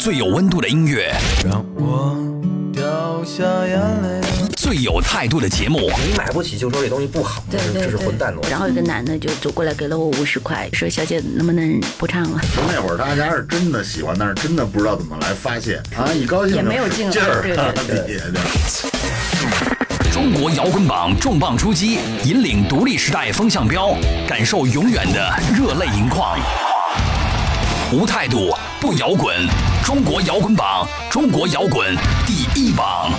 最有温度的音乐，让我掉下眼泪。最有态度的节目，你买不起就说这东西不好，对对这是混蛋逻辑。然后有个男的就走过来给了我五十块，说：“小姐能不能不唱了就那会儿大家是真的喜欢，但是真的不知道怎么来发泄啊！一高兴也没有劲儿对对，对。中国摇滚榜重磅出击，引领独立时代风向标，感受永远的热泪盈眶。无态度不摇滚，中国摇滚榜，中国摇滚第一榜。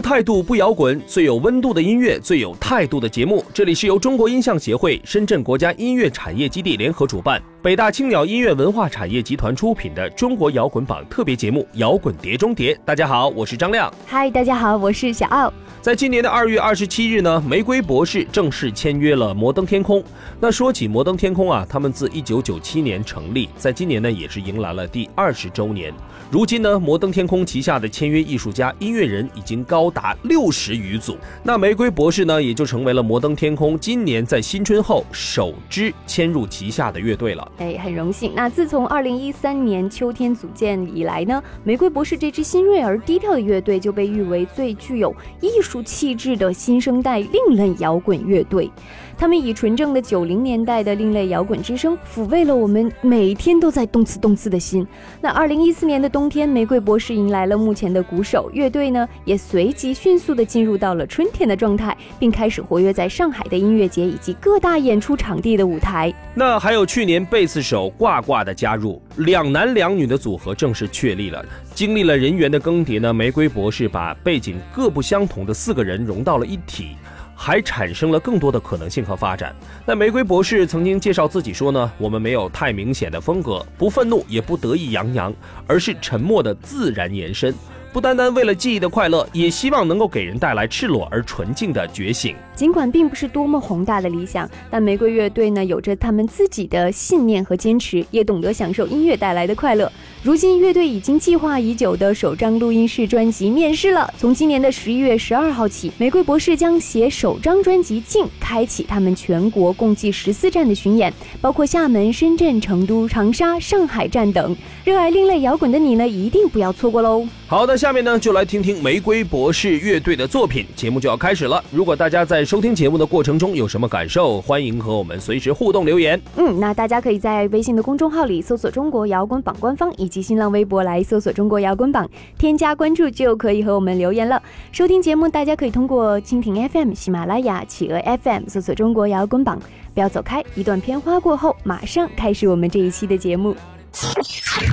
态度不摇滚，最有温度的音乐，最有态度的节目。这里是由中国音像协会、深圳国家音乐产业基地联合主办，北大青鸟音乐文化产业集团出品的中国摇滚榜特别节目《摇滚碟中谍》。大家好，我是张亮。嗨，大家好，我是小奥。在今年的二月二十七日呢，玫瑰博士正式签约了摩登天空。那说起摩登天空啊，他们自一九九七年成立，在今年呢也是迎来了第二十周年。如今呢，摩登天空旗下的签约艺术家、音乐人已经高达六十余组。那玫瑰博士呢，也就成为了摩登天空今年在新春后首支迁入旗下的乐队了。哎，很荣幸。那自从二零一三年秋天组建以来呢，玫瑰博士这支新锐而低调的乐队就被誉为最具有艺术气质的新生代另类摇滚乐队。他们以纯正的九零年代的另类摇滚之声，抚慰了我们每天都在动次动次的心。那二零一四年的冬天，玫瑰博士迎来了目前的鼓手乐队呢，也随即迅速的进入到了春天的状态，并开始活跃在上海的音乐节以及各大演出场地的舞台。那还有去年贝斯手挂挂的加入，两男两女的组合正式确立了。经历了人员的更迭呢，玫瑰博士把背景各不相同的四个人融到了一体。还产生了更多的可能性和发展。那玫瑰博士曾经介绍自己说呢，我们没有太明显的风格，不愤怒也不得意洋洋，而是沉默的自然延伸。不单单为了记忆的快乐，也希望能够给人带来赤裸而纯净的觉醒。尽管并不是多么宏大的理想，但玫瑰乐队呢有着他们自己的信念和坚持，也懂得享受音乐带来的快乐。如今，乐队已经计划已久的首张录音室专辑面世了。从今年的十一月十二号起，玫瑰博士将携首张专辑《静》开启他们全国共计十四站的巡演，包括厦门、深圳、成都、长沙、上海站等。热爱另类摇滚的你呢，一定不要错过喽！好的，下面呢就来听听玫瑰博士乐队的作品。节目就要开始了。如果大家在收听节目的过程中有什么感受，欢迎和我们随时互动留言。嗯，那大家可以在微信的公众号里搜索“中国摇滚榜”官方，以及新浪微博来搜索“中国摇滚榜”，添加关注就可以和我们留言了。收听节目，大家可以通过蜻蜓 FM、喜马拉雅、企鹅 FM 搜索“中国摇滚榜”。不要走开，一段片花过后，马上开始我们这一期的节目。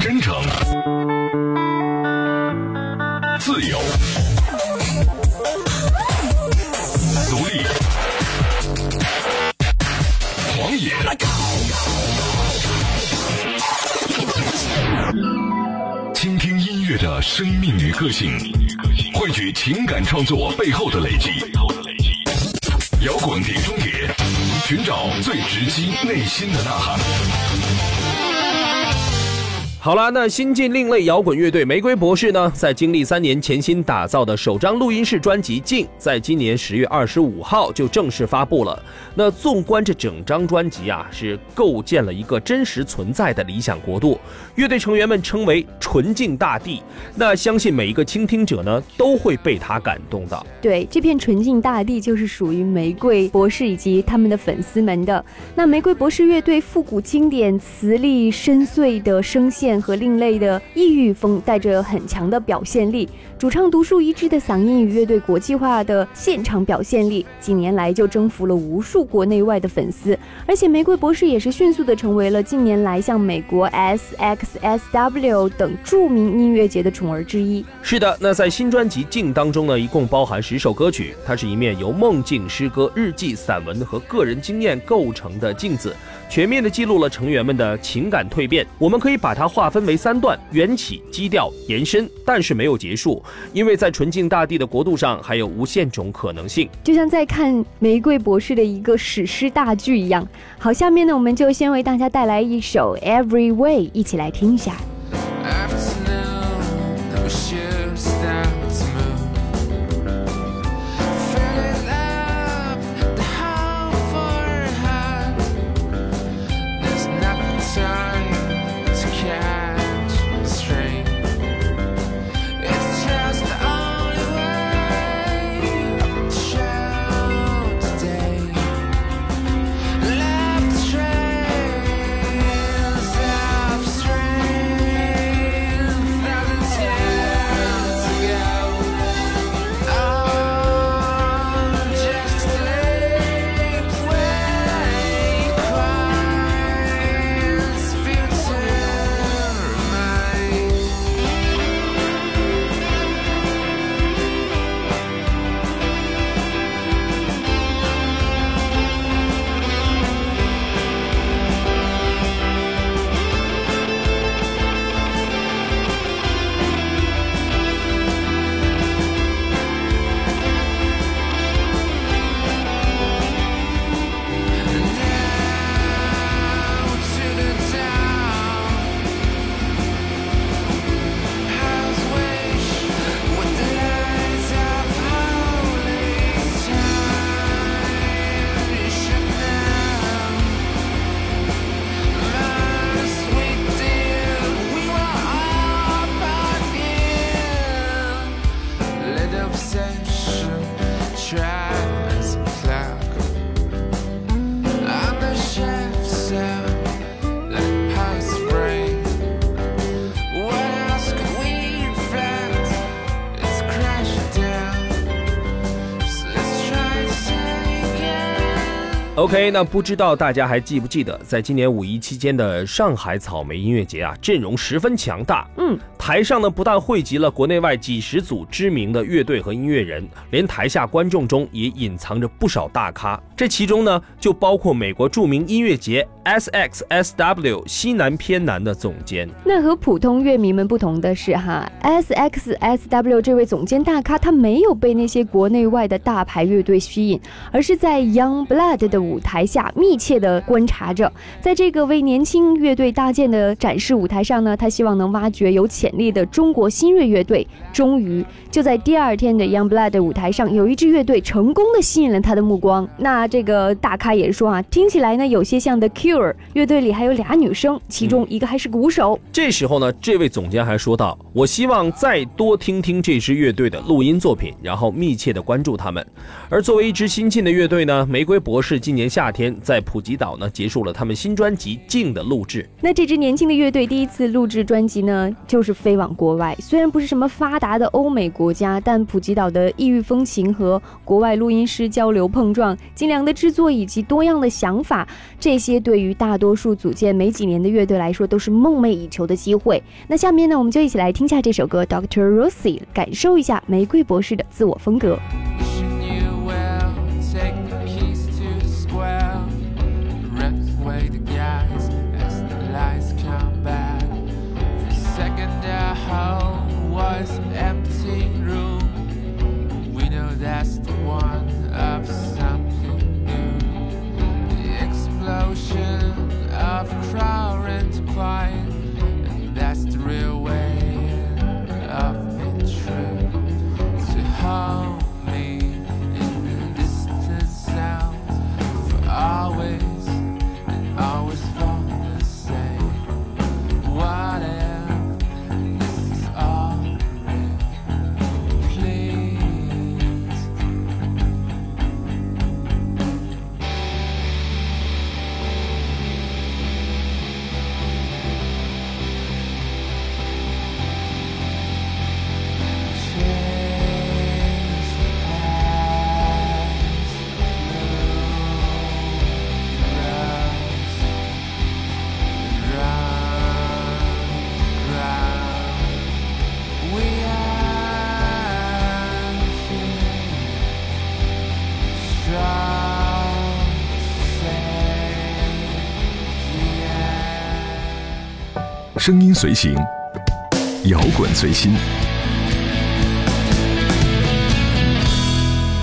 真诚，个性，汇聚情感创作背后的累积。摇滚碟中碟，寻找最直击内心的呐喊。好了，那新晋另类摇滚乐队玫瑰博士呢，在经历三年潜心打造的首张录音室专辑《静》，在今年十月二十五号就正式发布了。那纵观这整张专辑啊，是构建了一个真实存在的理想国度。乐队成员们称为“纯净大地”，那相信每一个倾听者呢，都会被他感动的。对，这片纯净大地就是属于玫瑰博士以及他们的粉丝们的。那玫瑰博士乐队复古经典、磁力深邃的声线和另类的异域风，带着很强的表现力。主唱独树一帜的嗓音与乐队国际化的现场表现力，近年来就征服了无数国内外的粉丝。而且玫瑰博士也是迅速的成为了近年来像美国 SXSW 等著名音乐节的宠儿之一。是的，那在新专辑《静》当中呢，一共包含十首歌曲，它是一面由梦境、诗歌、日记、散文和个人经验构成的镜子，全面的记录了成员们的情感蜕变。我们可以把它画它分为三段：缘起、基调、延伸，但是没有结束，因为在纯净大地的国度上还有无限种可能性。就像在看玫瑰博士的一个史诗大剧一样。好，下面呢，我们就先为大家带来一首《Every Way》，一起来听一下。OK，那不知道大家还记不记得，在今年五一期间的上海草莓音乐节啊，阵容十分强大。嗯，台上呢不但汇集了国内外几十组知名的乐队和音乐人，连台下观众中也隐藏着不少大咖。这其中呢，就包括美国著名音乐节 SXSW 西南偏南的总监。那和普通乐迷们不同的是，哈，SXSW 这位总监大咖，他没有被那些国内外的大牌乐队吸引，而是在 Young Blood 的舞台下密切地观察着。在这个为年轻乐队搭建的展示舞台上呢，他希望能挖掘有潜力的中国新锐乐队。终于，就在第二天的 Young Blood 舞台上，有一支乐队成功的吸引了他的目光。那这个大咖也说啊，听起来呢有些像 The Cure。乐队里还有俩女生，其中一个还是鼓手。这时候呢，这位总监还说道：“我希望再多听听这支乐队的录音作品，然后密切的关注他们。”而作为一支新晋的乐队呢，玫瑰博士今年夏天在普吉岛呢结束了他们新专辑《静》的录制。那这支年轻的乐队第一次录制专辑呢，就是飞往国外。虽然不是什么发达的欧美国家，但普吉岛的异域风情和国外录音师交流碰撞、精良的制作以及多样的想法，这些对于大多数组建没几年的乐队来说都是梦寐以求的机会。那下面呢，我们就一起来听下这首歌《Doctor Rosie》，感受一下玫瑰博士的自我风格。声音随行，摇滚随心。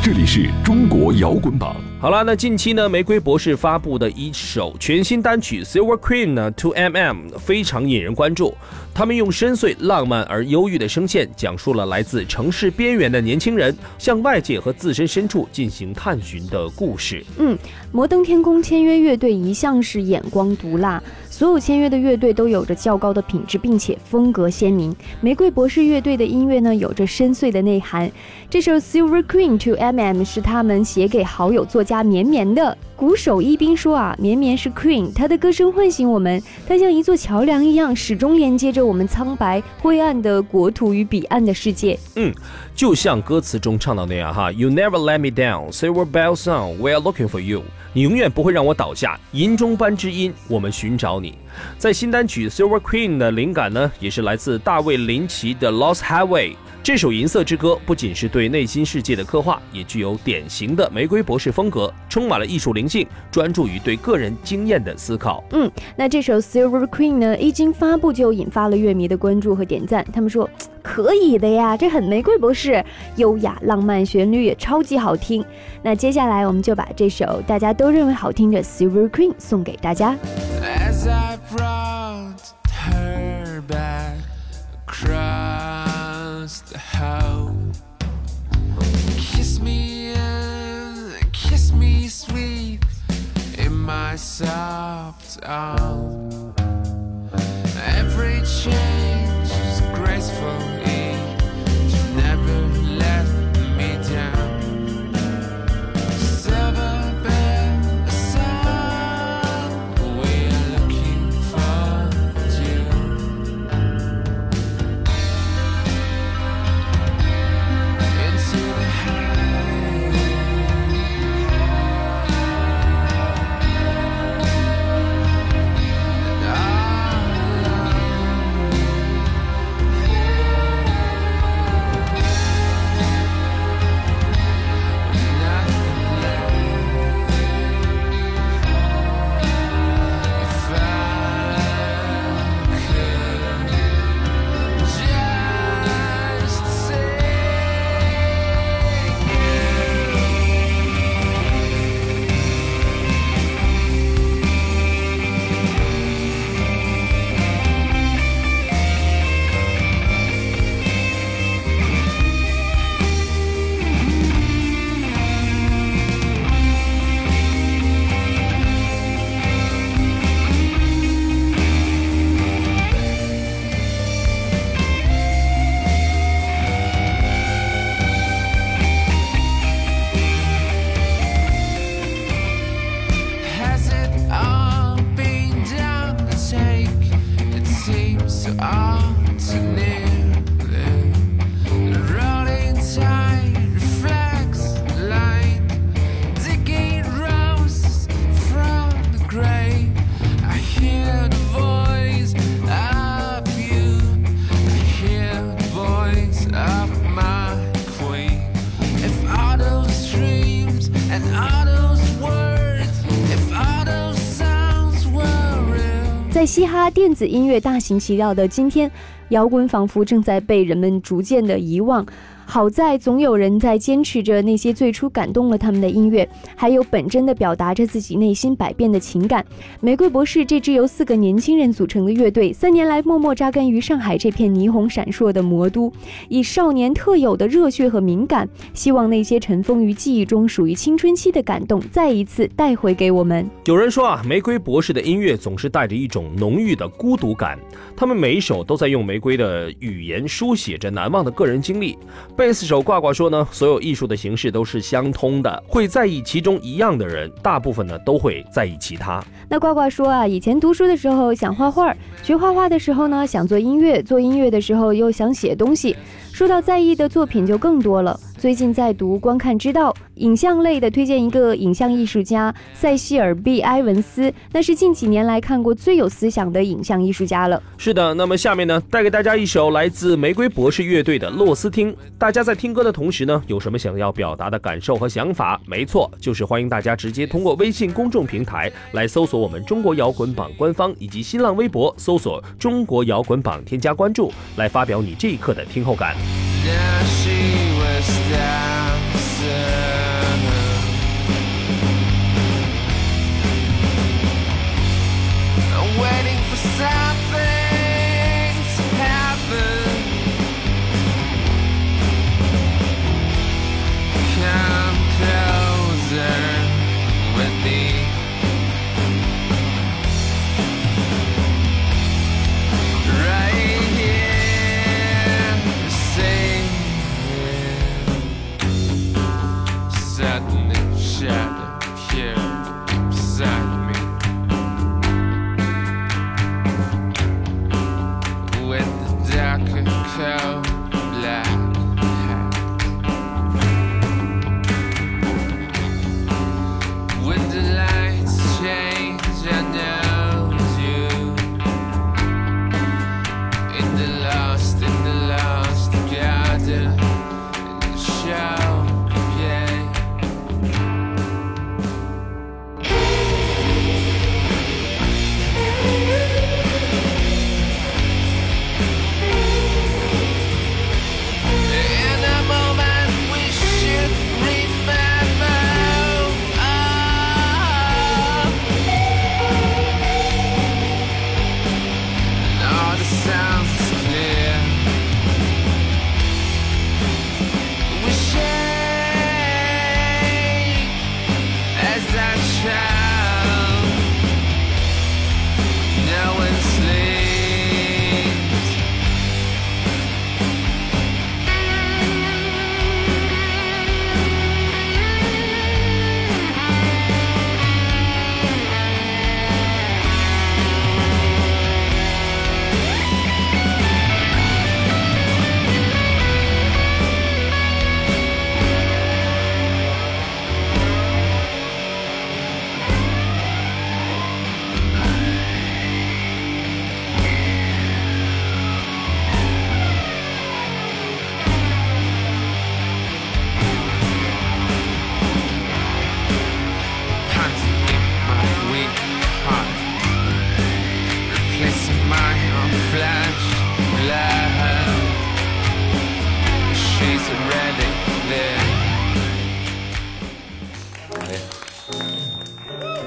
这里是中国摇滚榜。好了，那近期呢，玫瑰博士发布的一首全新单曲《Silver Queen》呢，To MM 非常引人关注。他们用深邃、浪漫而忧郁的声线，讲述了来自城市边缘的年轻人向外界和自身深处进行探寻的故事。嗯，摩登天空签约乐队一向是眼光毒辣。所有签约的乐队都有着较高的品质，并且风格鲜明。玫瑰博士乐队的音乐呢，有着深邃的内涵。这首《Silver Queen to MM》是他们写给好友作家绵绵的。鼓手一斌说啊，绵绵是 Queen，他的歌声唤醒我们，他像一座桥梁一样，始终连接着我们苍白灰暗的国土与彼岸的世界。嗯，就像歌词中唱到那样哈，You never let me down, Silver Bell Song, we are looking for you。你永远不会让我倒下，银中般之音，我们寻找你。在新单曲《Silver Queen》的灵感呢，也是来自大卫林奇的《Lost Highway》。这首银色之歌不仅是对内心世界的刻画，也具有典型的玫瑰博士风格，充满了艺术灵性，专注于对个人经验的思考。嗯，那这首《Silver Queen》呢，一经发布就引发了乐迷的关注和点赞。他们说可以的呀，这很玫瑰博士，优雅浪漫，旋律也超级好听。那接下来我们就把这首大家都认为好听的《Silver Queen》送给大家。Soft arms. 在嘻哈电子音乐大行其道的今天，摇滚仿佛正在被人们逐渐的遗忘。好在总有人在坚持着那些最初感动了他们的音乐，还有本真的表达着自己内心百变的情感。玫瑰博士这支由四个年轻人组成的乐队，三年来默默扎根于上海这片霓虹闪烁的魔都，以少年特有的热血和敏感，希望那些尘封于记忆中、属于青春期的感动，再一次带回给我们。有人说啊，玫瑰博士的音乐总是带着一种浓郁的孤独感，他们每一首都在用玫瑰的语言书写着难忘的个人经历。贝斯手挂挂说呢，所有艺术的形式都是相通的，会在意其中一样的人，大部分呢都会在意其他。那挂挂说啊，以前读书的时候想画画，学画画的时候呢想做音乐，做音乐的时候又想写东西，说到在意的作品就更多了。最近在读《观看之道》影像类的，推荐一个影像艺术家塞西尔 ·B· 埃文斯，那是近几年来看过最有思想的影像艺术家了。是的，那么下面呢，带给大家一首来自玫瑰博士乐队的《洛斯汀》。大家在听歌的同时呢，有什么想要表达的感受和想法？没错，就是欢迎大家直接通过微信公众平台来搜索我们中国摇滚榜官方，以及新浪微博搜索中国摇滚榜，添加关注，来发表你这一刻的听后感。Dancing.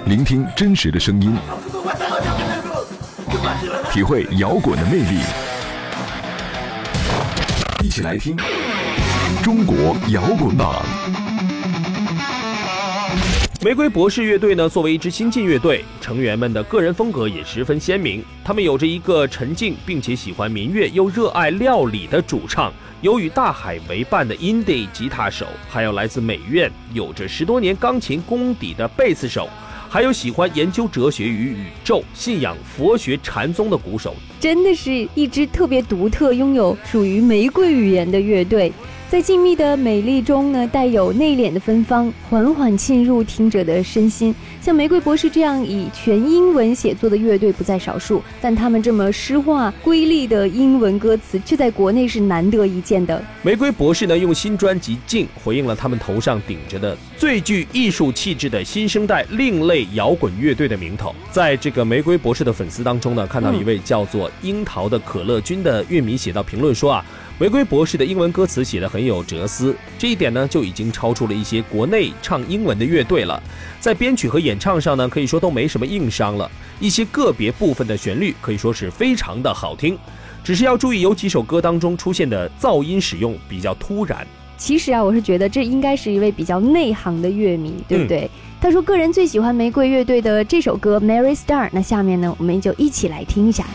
聆听真实的声音，体会摇滚的魅力，一起来听中国摇滚榜。玫瑰博士乐队呢，作为一支新晋乐队，成员们的个人风格也十分鲜明。他们有着一个沉静并且喜欢民乐又热爱料理的主唱，有与大海为伴的 indie 吉他手，还有来自美院、有着十多年钢琴功底的贝斯手，还有喜欢研究哲学与宇宙、信仰佛学禅宗的鼓手。真的是一支特别独特、拥有属于玫瑰语言的乐队。在静谧的美丽中呢，带有内敛的芬芳，缓缓沁入听者的身心。像玫瑰博士这样以全英文写作的乐队不在少数，但他们这么诗化瑰丽的英文歌词，却在国内是难得一见的。玫瑰博士呢，用新专辑《静》回应了他们头上顶着的最具艺术气质的新生代另类摇滚乐队的名头。在这个玫瑰博士的粉丝当中呢，看到一位叫做樱桃的可乐君的乐迷写到评论说啊。玫瑰博士的英文歌词写得很有哲思，这一点呢就已经超出了一些国内唱英文的乐队了。在编曲和演唱上呢，可以说都没什么硬伤了。一些个别部分的旋律可以说是非常的好听，只是要注意有几首歌当中出现的噪音使用比较突然。其实啊，我是觉得这应该是一位比较内行的乐迷，对不对？他说个人最喜欢玫瑰乐队的这首歌《Mary Star》。那下面呢，我们就一起来听一下。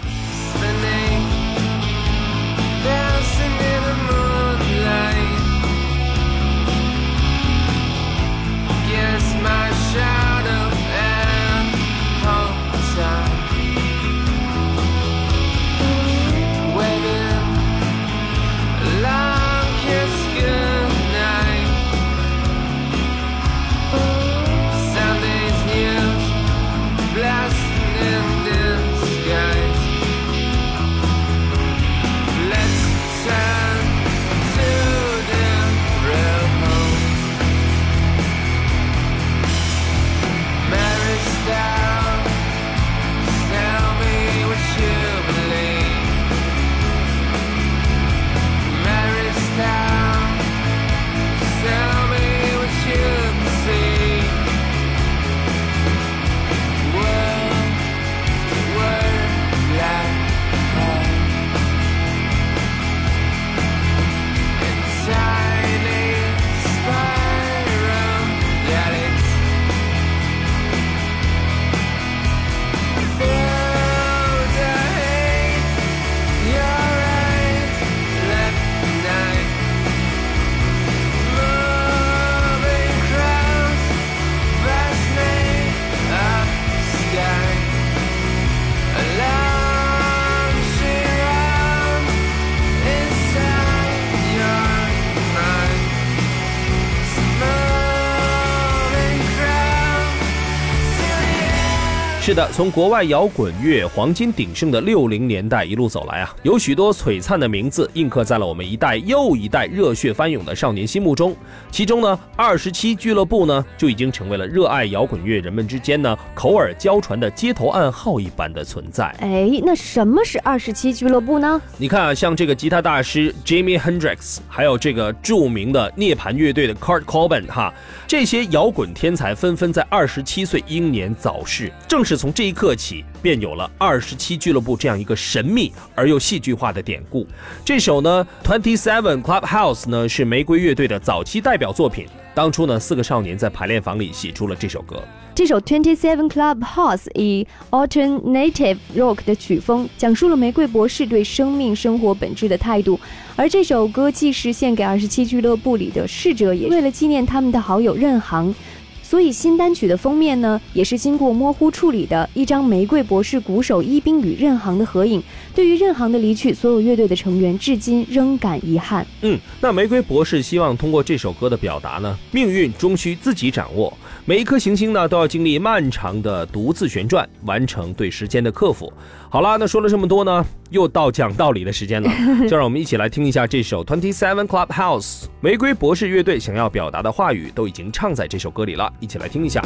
是的，从国外摇滚乐黄金鼎盛的六零年代一路走来啊，有许多璀璨的名字印刻在了我们一代又一代热血翻涌的少年心目中。其中呢，二十七俱乐部呢就已经成为了热爱摇滚乐人们之间呢口耳交传的街头暗号一般的存在。哎，那什么是二十七俱乐部呢？你看啊，像这个吉他大师 Jimmy Hendrix，还有这个著名的涅槃乐队的 Kurt Cobain，哈，这些摇滚天才纷纷在二十七岁英年早逝，正是。从这一刻起，便有了二十七俱乐部这样一个神秘而又戏剧化的典故。这首呢，Twenty Seven Clubhouse 呢，是玫瑰乐队的早期代表作品。当初呢，四个少年在排练房里写出了这首歌。这首 Twenty Seven Clubhouse 以 Alternative Rock 的曲风，讲述了玫瑰博士对生命生活本质的态度。而这首歌既是献给二十七俱乐部里的逝者，也为了纪念他们的好友任航。所以新单曲的封面呢，也是经过模糊处理的一张玫瑰博士鼓手一冰与任航的合影。对于任航的离去，所有乐队的成员至今仍感遗憾。嗯，那玫瑰博士希望通过这首歌的表达呢，命运终需自己掌握。每一颗行星呢，都要经历漫长的独自旋转，完成对时间的克服。好啦，那说了这么多呢，又到讲道理的时间了，就让我们一起来听一下这首 Twenty Seven Clubhouse 玫瑰博士乐队想要表达的话语，都已经唱在这首歌里了，一起来听一下。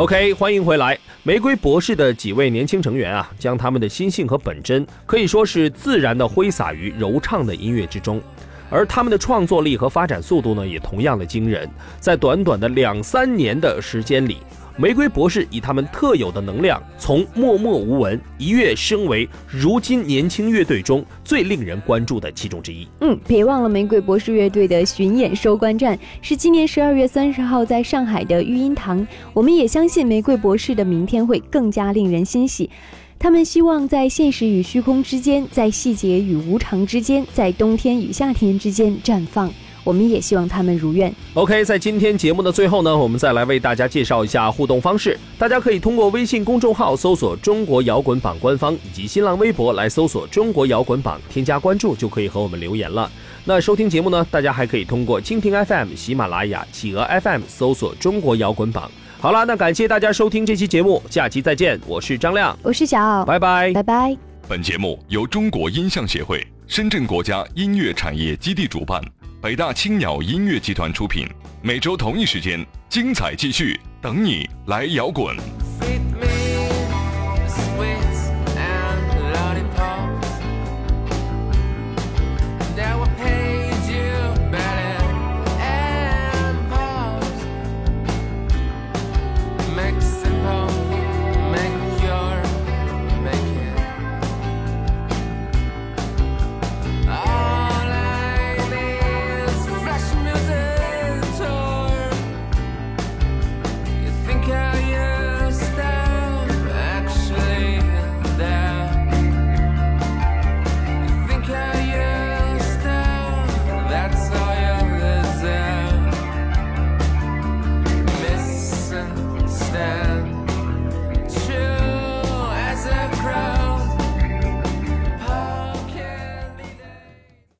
OK，欢迎回来。玫瑰博士的几位年轻成员啊，将他们的心性和本真可以说是自然的挥洒于柔畅的音乐之中，而他们的创作力和发展速度呢，也同样的惊人。在短短的两三年的时间里，玫瑰博士以他们特有的能量，从默默无闻一跃升为如今年轻乐队中最令人关注的其中之一。嗯，别忘了玫瑰博士乐队的巡演收官站是今年十二月三十号在上海的育音堂。我们也相信玫瑰博士的明天会更加令人欣喜。他们希望在现实与虚空之间，在细节与无常之间，在冬天与夏天之间绽放。我们也希望他们如愿。OK，在今天节目的最后呢，我们再来为大家介绍一下互动方式。大家可以通过微信公众号搜索“中国摇滚榜”官方，以及新浪微博来搜索“中国摇滚榜”，添加关注就可以和我们留言了。那收听节目呢，大家还可以通过蜻蜓 FM、喜马拉雅、企鹅 FM 搜索“中国摇滚榜”。好了，那感谢大家收听这期节目，下期再见，我是张亮，我是小奥，拜拜，拜拜。本节目由中国音像协会、深圳国家音乐产业基地主办，北大青鸟音乐集团出品。每周同一时间，精彩继续，等你来摇滚。